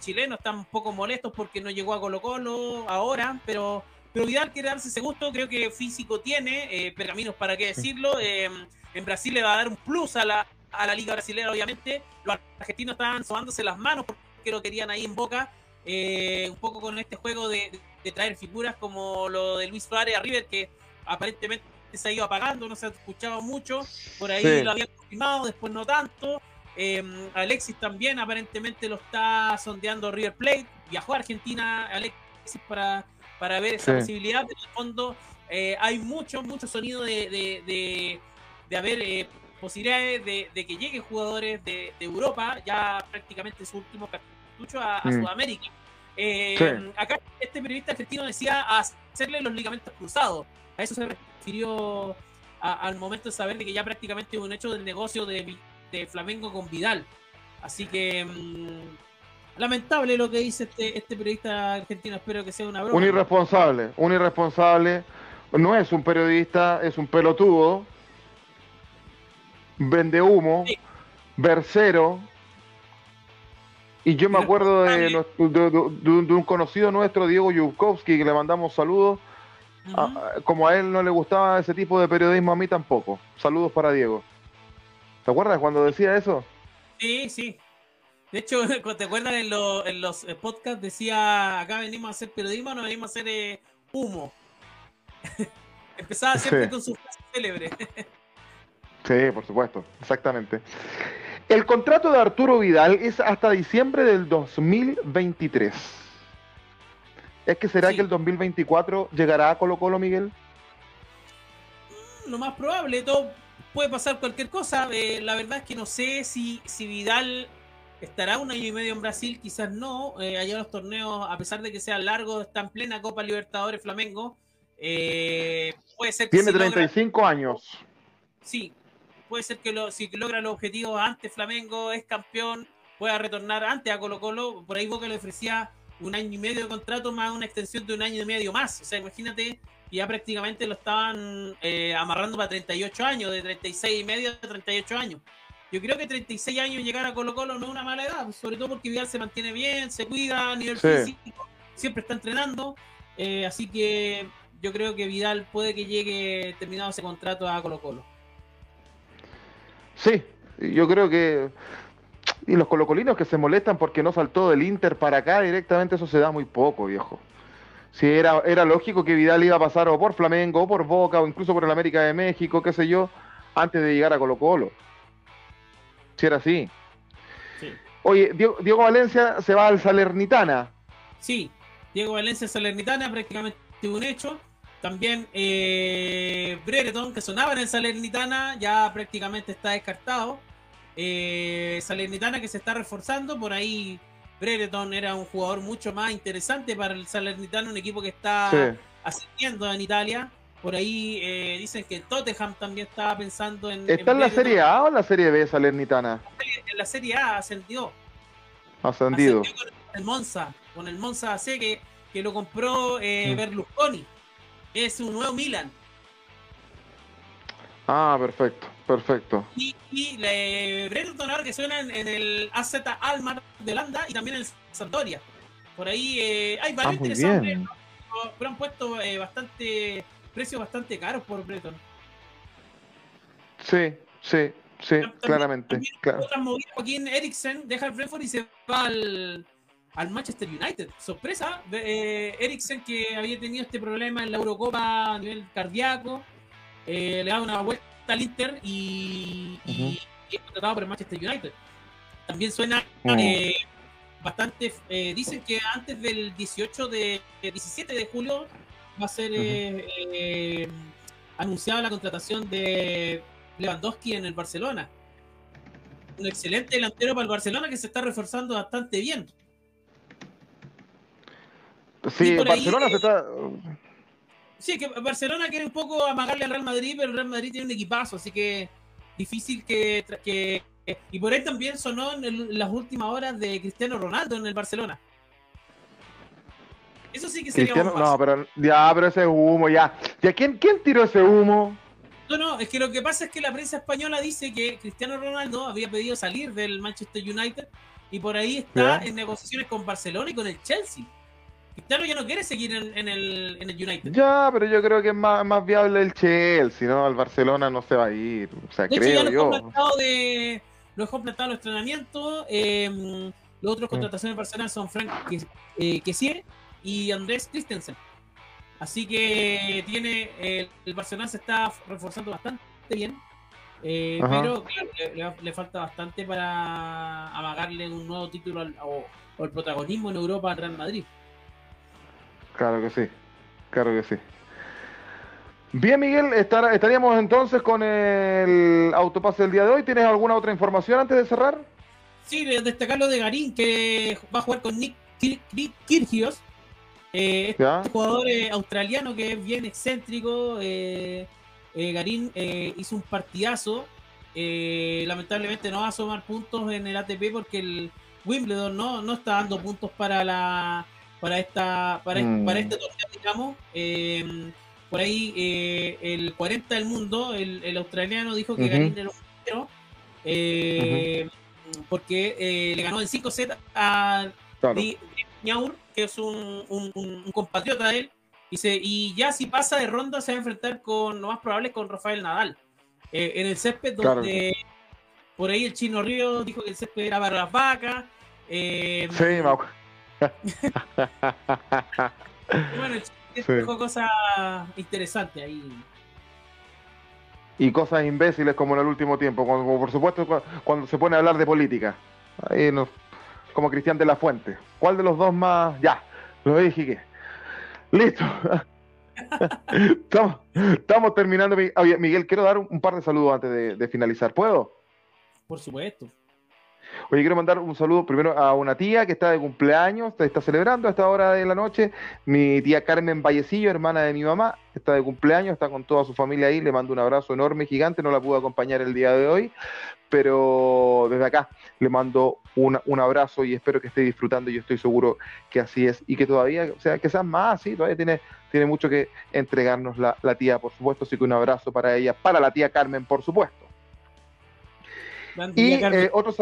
chilenos están un poco molestos porque no llegó a Colo Colo ahora, pero pero Vidal quiere darse ese gusto, creo que físico tiene, eh, pergaminos para qué decirlo. Eh, en Brasil le va a dar un plus a la, a la liga brasileña, obviamente. Los argentinos estaban sobándose las manos porque lo querían ahí en boca. Eh, un poco con este juego de, traer figuras como lo de Luis Suárez a River, que aparentemente se ha ido apagando, no se ha escuchado mucho. Por ahí lo habían confirmado, después no tanto. Alexis también aparentemente lo está sondeando River Plate. Viajó a Argentina Alexis para para ver esa posibilidad. En el fondo eh, hay mucho, mucho sonido de, de, de, haber eh, posibilidades de, que lleguen jugadores de, Europa, ya prácticamente su último cartucho a, mm. Sudamérica. Eh, acá este periodista argentino decía hacerle los ligamentos cruzados. A eso se refirió al momento de saber de que ya prácticamente un hecho del negocio de, Flamengo con Vidal. Así que mm, Lamentable lo que dice este, este periodista argentino, espero que sea una broma. Un irresponsable, un irresponsable. No es un periodista, es un pelotudo. Vende humo, versero. Y yo me acuerdo de, un conocido nuestro, Diego Yukowski, que le mandamos saludos. como a él no le gustaba ese tipo de periodismo, a mí tampoco. Saludos para Diego. ¿Te acuerdas cuando decía eso? Sí, sí. De hecho, ¿te acuerdas en, en los podcasts? Decía, acá venimos a hacer periodismo, no venimos a hacer eh, humo. Empezaba siempre con su frase célebre. sí, por supuesto, exactamente. El contrato de Arturo Vidal es hasta diciembre del 2023. ¿Es que será que el 2024 llegará a Colo Colo, Miguel? Mm, lo más probable, todo puede pasar cualquier cosa. Eh, la verdad es que no sé si, si Vidal estará un año y medio en Brasil, quizás no. Eh, allá los torneos, a pesar de que sean largos, está en plena Copa Libertadores Flamengo. Eh, puede ser Tiene 35 años. Sí, puede ser que lo, si logra los objetivos antes Flamengo, es campeón, pueda retornar antes a Colo Colo. Por ahí Boca le ofrecía un año y medio de contrato más una extensión de un año y medio más. O sea, imagínate, ya prácticamente lo estaban eh, amarrando para 38 años, de 36 y medio a 38 años. Yo creo que 36 años llegar a Colo Colo no es una mala edad, sobre todo porque Vidal se mantiene bien, se cuida a nivel físico, siempre está entrenando, eh, así que yo creo que Vidal puede que llegue terminado ese contrato a Colo Colo. Sí, yo creo que... Y los colocolinos que se molestan porque no saltó del Inter para acá directamente, eso se da muy poco, viejo. Si era, era lógico que Vidal iba a pasar o por Flamengo, o por Boca, o incluso por el América de México, qué sé yo, antes de llegar a Colo Colo si era así. Oye, Diego, Valencia se va al Salernitana. Sí, Diego Valencia Salernitana, prácticamente un hecho. También eh, Brereton, que sonaba en el Salernitana, ya prácticamente está descartado. Eh, Salernitana que se está reforzando, por ahí Brereton era un jugador mucho más interesante para el Salernitana, un equipo que está ascendiendo en Italia. Por ahí eh, dicen que Tottenham también estaba pensando en. ¿Está en, la Serie A o en la Serie B Salernitana? En la Serie A ascendió. Ascendido. Ascendió con el Monza, con el Monza AC que, que lo compró eh, mm. Berlusconi. Es un nuevo Milan. Ah, perfecto, perfecto. Y, y le, ahora que suena en, el AZ Almar de Holanda y también en Sampdoria. Por ahí eh, hay varios ah, interesantes, pero han puesto eh, bastante precios bastante caros por Breton. Sí, sí, sí, claramente. Joaquín Eriksen deja el Brentford y se va al, al Manchester United. Sorpresa, eh, Eriksen que había tenido este problema en la Eurocopa a nivel cardíaco, eh, le da una vuelta al Inter y, es contratado por el Manchester United. También suena mm. eh, bastante, eh, dicen que antes del 18 de 17 de julio va a ser eh, eh, anunciada la contratación de Lewandowski en el Barcelona. Un excelente delantero para el Barcelona que se está reforzando bastante bien. Sí, Barcelona se está. Sí, que Barcelona quiere un poco amagarle al Real Madrid, pero el Real Madrid tiene un equipazo, así que difícil que. que y por ahí también sonó en las últimas horas de Cristiano Ronaldo en el Barcelona. Eso sí que sería Cristiano, No, pero ya, pero ese humo, ya. ¿Ya quién, quién tiró ese humo? No, no, es que lo que pasa es que la prensa española dice que Cristiano Ronaldo había pedido salir del Manchester United y por ahí está en negociaciones con Barcelona y con el Chelsea. Cristiano ya no quiere seguir en, el, en, el, United. Ya, pero yo creo que es más, más viable el Chelsea, ¿no? El Barcelona no se va a ir. O sea, de creo hecho, ya yo. Lo de, lo he completado los entrenamientos. Eh, los otros contrataciones de Barcelona son Frank eh, Kessier y Andrés Christensen. Así que tiene el Barcelona se está reforzando bastante bien, eh, pero le, falta bastante para amagarle un nuevo título o, el protagonismo en Europa al Real Madrid. Claro que sí, claro que sí. Bien, Miguel, estaríamos entonces con el autopase del día de hoy. ¿Tienes alguna otra información antes de cerrar? Sí, destacar lo de Garín, que va a jugar con Nick Kirgios eh, este jugador eh, australiano que es bien excéntrico, eh, eh Garín hizo un partidazo. lamentablemente no va a sumar puntos en el ATP porque el Wimbledon no, no está dando puntos para la para esta para, mm. para este torneo, digamos. por ahí el 40 del mundo, el, australiano dijo que Garín era un porque le ganó en 5 sets a Ñaur, que es un, un, compatriota de él, dice, y ya si pasa de ronda se va a enfrentar con, lo más probable, con Rafael Nadal. Eh, en el césped donde por ahí el chino Río dijo que el césped era para las vacas, Eh, sí, bueno, sí. cosas interesantes ahí. Y cosas imbéciles como en el último tiempo, como, por supuesto cuando, se pone a hablar de política. Ahí no, como Cristian de la Fuente. ¿Cuál de los dos más? Ya, lo dije que. Listo. estamos, terminando. Miguel, quiero dar un, par de saludos antes de finalizar. ¿Puedo? Por supuesto. Oye, quiero mandar un saludo primero a una tía que está de cumpleaños, está, celebrando a esta hora de la noche. Mi tía Carmen Vallecillo, hermana de mi mamá, está de cumpleaños, está con toda su familia ahí. Le mando un abrazo enorme, gigante. No la pude acompañar el día de hoy, pero desde acá le mando un abrazo y espero que esté disfrutando. Y yo estoy seguro que así es y que todavía, o sea, que sean más, sí, todavía tiene, tiene mucho que entregarnos la, la tía, por supuesto. Así que un abrazo para ella, para la tía Carmen, por supuesto. Y eh, otro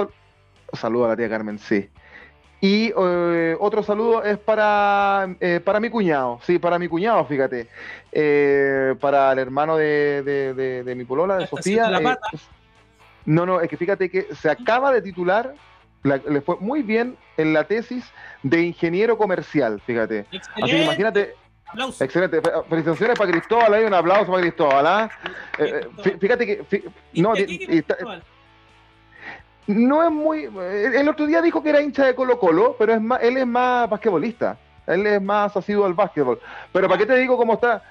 saludo a la tía Carmen, sí. Y eh, otro saludo es para, eh, para mi cuñado, sí, para mi cuñado, fíjate. para el hermano de, de, mi polola, de Sofía. no, no, es que fíjate que se acaba de titular, le fue muy bien en la tesis de ingeniero comercial, fíjate. Así que imagínate, Excelente. Felicitaciones para Cristóbal. Hay un aplauso para Cristóbal. ¿ah? fíjate que. no, no es muy. El otro día dijo que era hincha de Colo Colo, pero es más, él es más basquetbolista. Él es más asiduo al básquetbol. Pero ¿para qué te digo cómo está?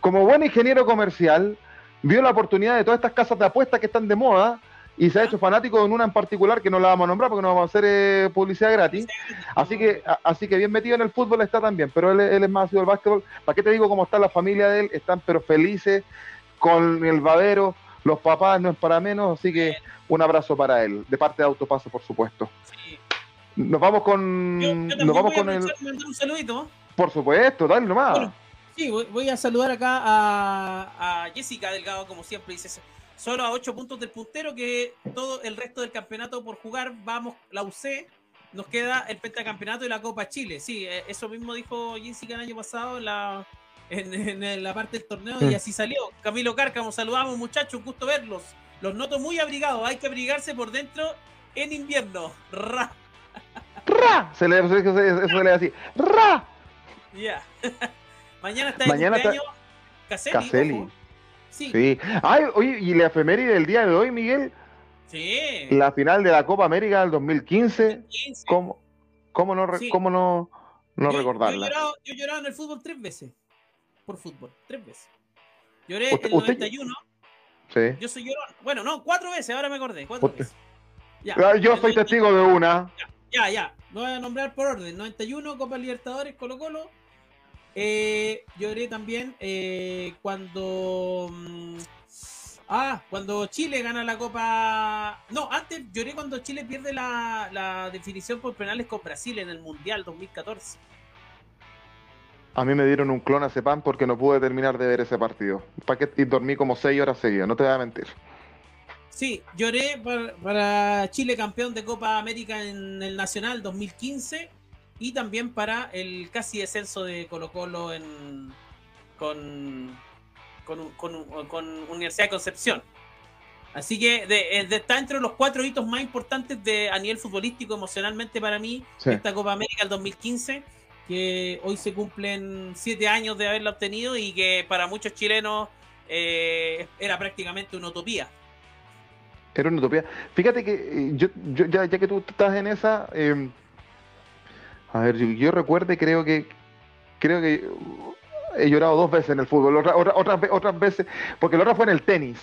Como buen ingeniero comercial, vio la oportunidad de todas estas casas de apuestas que están de moda y se ha hecho fanático en una en particular que no la vamos a nombrar porque no vamos a hacer eh, publicidad gratis. Así que, así que bien metido en el fútbol está también, pero él, él es más asiduo al básquetbol. ¿Para qué te digo cómo está la familia de él? Están pero felices con el babero los papás no es para menos, así que un abrazo para él, de parte de Autopaso, por supuesto. Nos vamos con. nos vamos con el. un saludito. Por supuesto, dale nomás. sí, voy, a saludar acá a, Jessica Delgado, como siempre dice. Solo a ocho puntos del puntero, que todo el resto del campeonato por jugar, vamos, la UC, nos queda el pentacampeonato y la Copa Chile. Sí, eh, eso mismo dijo Jessica el año pasado en la, en, la parte del torneo y mm. así salió. Camilo Cárcamo, saludamos muchachos, un gusto verlos. Los noto muy abrigados, hay que abrigarse por dentro en invierno. Ra. Ra. Se le, se le así. Ra. Ya. Mañana está el cumpleaños Caselli. Sí. sí. Ay, oye, y la efeméride del día de hoy, Miguel. Sí. La final de la Copa América del 2015. ¿Cómo, cómo no, cómo no, no recordarla? Yo he, llorado, en el fútbol tres veces por fútbol, tres veces. Lloré el 91. Sí. Yo soy llorón. Bueno, no, cuatro veces, ahora me acordé. Cuatro veces. Ya, yo soy testigo de una. Ya, ya, Me voy a nombrar por orden. 91, Copa Libertadores, Colo Colo. Eh, lloré también eh, cuando... Mm, ah, cuando Chile gana la Copa... No, antes lloré cuando Chile pierde la, la definición por penales con Brasil en el Mundial 2014. A mí me dieron un clon a pan porque no pude terminar de ver ese partido. Y dormí como seis horas seguidas, no te voy a mentir. Sí, lloré para, Chile campeón de Copa América en el Nacional 2015 y también para el casi descenso de Colo Colo en, con, con, Universidad de Concepción. Así que de, está entre los cuatro hitos más importantes de, a nivel futbolístico emocionalmente para mí esta Copa América del 2015 que hoy se cumplen siete años de haberla obtenido y que para muchos chilenos eh, era prácticamente una utopía. Era una utopía. Fíjate que eh, yo, ya, que tú estás en esa, em, a ver, yo, recuerde, creo que creo que he llorado dos veces en el fútbol, otras, otras veces, porque la otra fue en el tenis.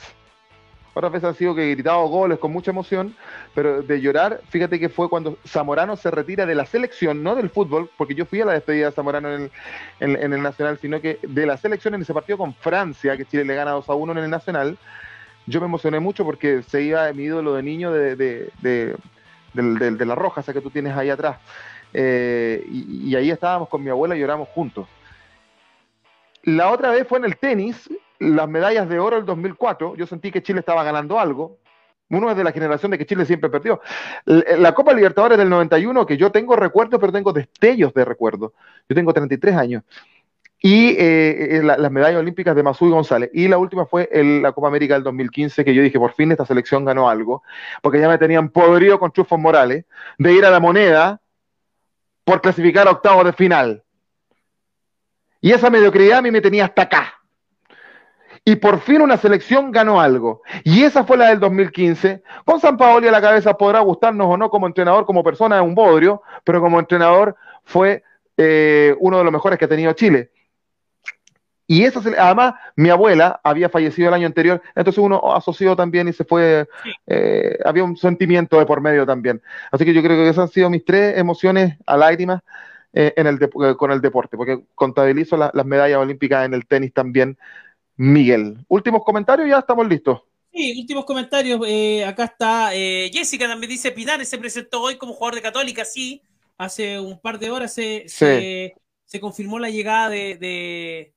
Otras veces han sido que he gritado goles con mucha emoción, pero de llorar, fíjate que fue cuando Zamorano se retira de la selección, no del fútbol, porque yo fui a la despedida de Zamorano en el, Nacional, sino que de la selección en ese partido con Francia, que Chile le gana 2 a 1 en el Nacional, yo me emocioné mucho porque se iba mi ídolo de niño de, de, la roja, esa que tú tienes ahí atrás. Eh, y, y ahí estábamos con mi abuela y lloramos juntos. La otra vez fue en el tenis, las medallas de oro del 2004, yo sentí que Chile estaba ganando algo. Uno es de la generación de que Chile siempre perdió. La Copa Libertadores del 91, que yo tengo recuerdos, pero tengo destellos de recuerdo. Yo tengo 33 años. y eh, eh, las medallas olímpicas de Masui González. Y la última fue la Copa América del 2015, que yo dije, por fin esta selección ganó algo, porque ya me tenían podrido con Chufos Morales de ir a la moneda por clasificar a octavos de final. Y esa mediocridad a mí me tenía hasta acá. Y por fin una selección ganó algo. Y esa fue la del 2015. Con San Paoli a la cabeza podrá gustarnos o no como entrenador, como persona es un bodrio, pero como entrenador fue eh, uno de los mejores que ha tenido Chile. Y esa, además, mi abuela había fallecido el año anterior, entonces uno asoció también y se fue, eh, había un sentimiento de por medio también. Así que yo creo que esas han sido mis tres emociones a lágrimas eh, en el eh, con el deporte, porque contabilizo las medallas olímpicas en el tenis también, Miguel. Últimos comentarios, ya estamos listos. Sí, últimos comentarios. acá está Jessica, también dice, Pinares se presentó hoy como jugador de Católica, sí, hace un par de horas se, se, confirmó la llegada de de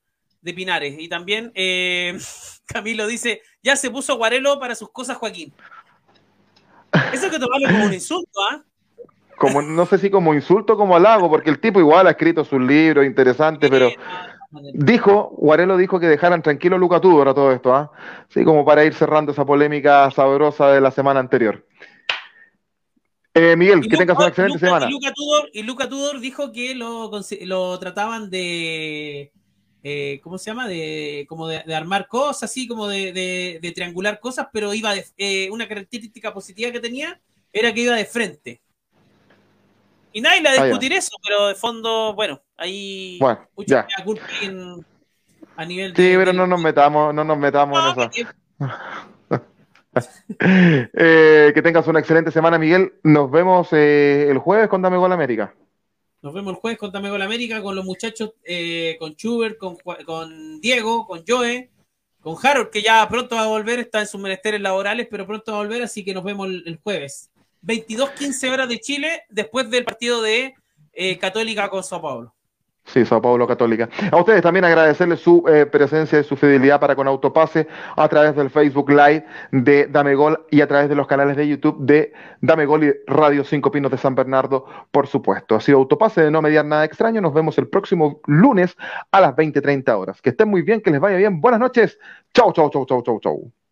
Pinares. Y también eh, Camilo dice, ya se puso Guarelo para sus cosas, Joaquín. Eso que tomarlo como un insulto, ¿ah? Como, no sé si como insulto o como halago, porque el tipo igual ha escrito sus libros interesantes, pero dijo, Guarelo dijo que dejaran tranquilo a Luca Tudor a todo esto, ¿ah? Sí, como para ir cerrando esa polémica sabrosa de la semana anterior. Eh, Miguel, que tengas una excelente semana. Y Luca, Tudor, dijo que lo, lo trataban de eh, ¿cómo se llama? De, como de, armar cosas, así como de, triangular cosas, pero iba de, eh, una característica positiva que tenía era que iba de frente. Y nadie le a discutir eso, pero de fondo, bueno, hay bueno, mucha a nivel Sí, pero no nos metamos, no nos metamos en eso. Eh, que tengas una excelente semana, Miguel. Nos vemos el jueves con Dame Gol América. Nos vemos el jueves con Tamego la América, con los muchachos, eh, con Schubert, con, Diego, con Joe, con Harold, que ya pronto va a volver, está en sus menesteres laborales, pero pronto va a volver, así que nos vemos el, jueves. 22-15 horas de Chile, después del partido de eh, Católica con Sao Paulo. Sí, Sao Paulo Católica. A ustedes también agradecerles su eh, presencia y su fidelidad para con Autopase a través del Facebook Live de Dame Gol y a través de los canales de YouTube de Dame Gol y Radio 5 Pinos de San Bernardo, por supuesto. Ha sido Autopase de no mediar nada extraño. Nos vemos el próximo lunes a las 20.30 horas. Que estén muy bien, que les vaya bien. Buenas noches. Chau, chau, chau, chau, chau, chau.